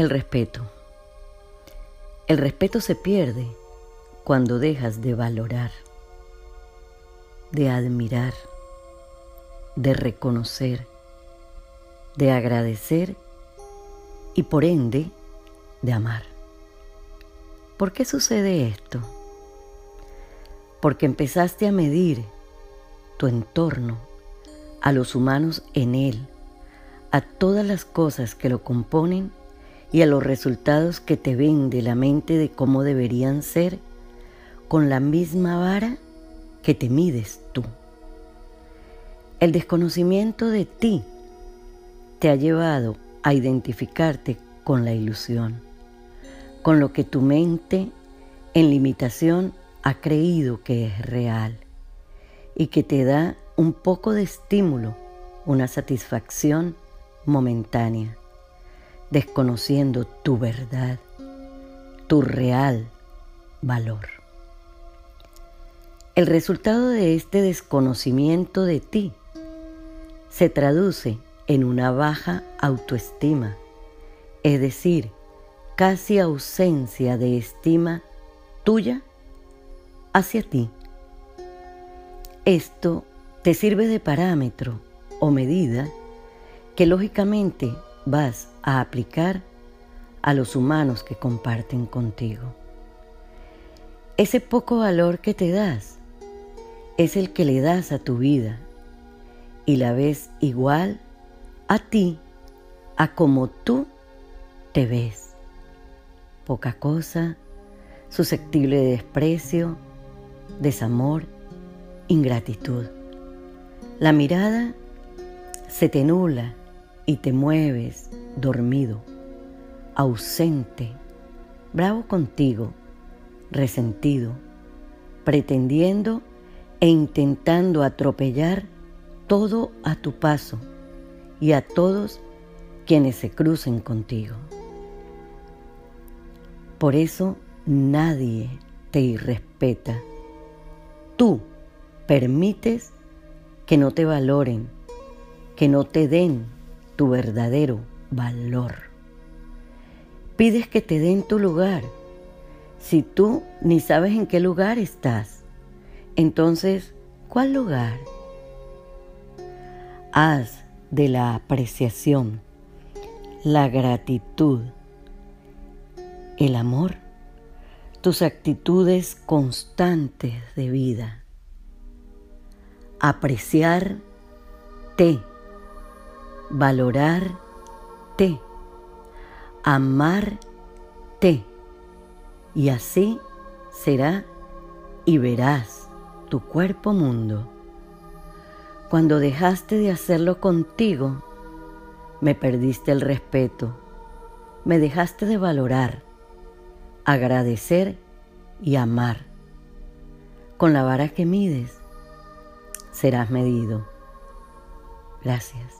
El respeto. El respeto se pierde cuando dejas de valorar, de admirar, de reconocer, de agradecer y por ende de amar. ¿Por qué sucede esto? Porque empezaste a medir tu entorno, a los humanos en él, a todas las cosas que lo componen y a los resultados que te ven de la mente de cómo deberían ser con la misma vara que te mides tú. El desconocimiento de ti te ha llevado a identificarte con la ilusión, con lo que tu mente en limitación ha creído que es real y que te da un poco de estímulo, una satisfacción momentánea desconociendo tu verdad, tu real valor. El resultado de este desconocimiento de ti se traduce en una baja autoestima, es decir, casi ausencia de estima tuya hacia ti. Esto te sirve de parámetro o medida que lógicamente vas a aplicar a los humanos que comparten contigo. Ese poco valor que te das es el que le das a tu vida y la ves igual a ti, a como tú te ves. Poca cosa, susceptible de desprecio, desamor, ingratitud. La mirada se te nula y te mueves dormido, ausente, bravo contigo, resentido, pretendiendo e intentando atropellar todo a tu paso y a todos quienes se crucen contigo. Por eso nadie te irrespeta. Tú permites que no te valoren, que no te den tu verdadero valor. Pides que te den tu lugar. Si tú ni sabes en qué lugar estás, entonces, ¿cuál lugar? Haz de la apreciación, la gratitud, el amor, tus actitudes constantes de vida. Apreciarte valorarte, amarte. Y así será y verás tu cuerpo mundo. Cuando dejaste de hacerlo contigo, me perdiste el respeto, me dejaste de valorar, agradecer y amar. Con la vara que mides, serás medido. Gracias.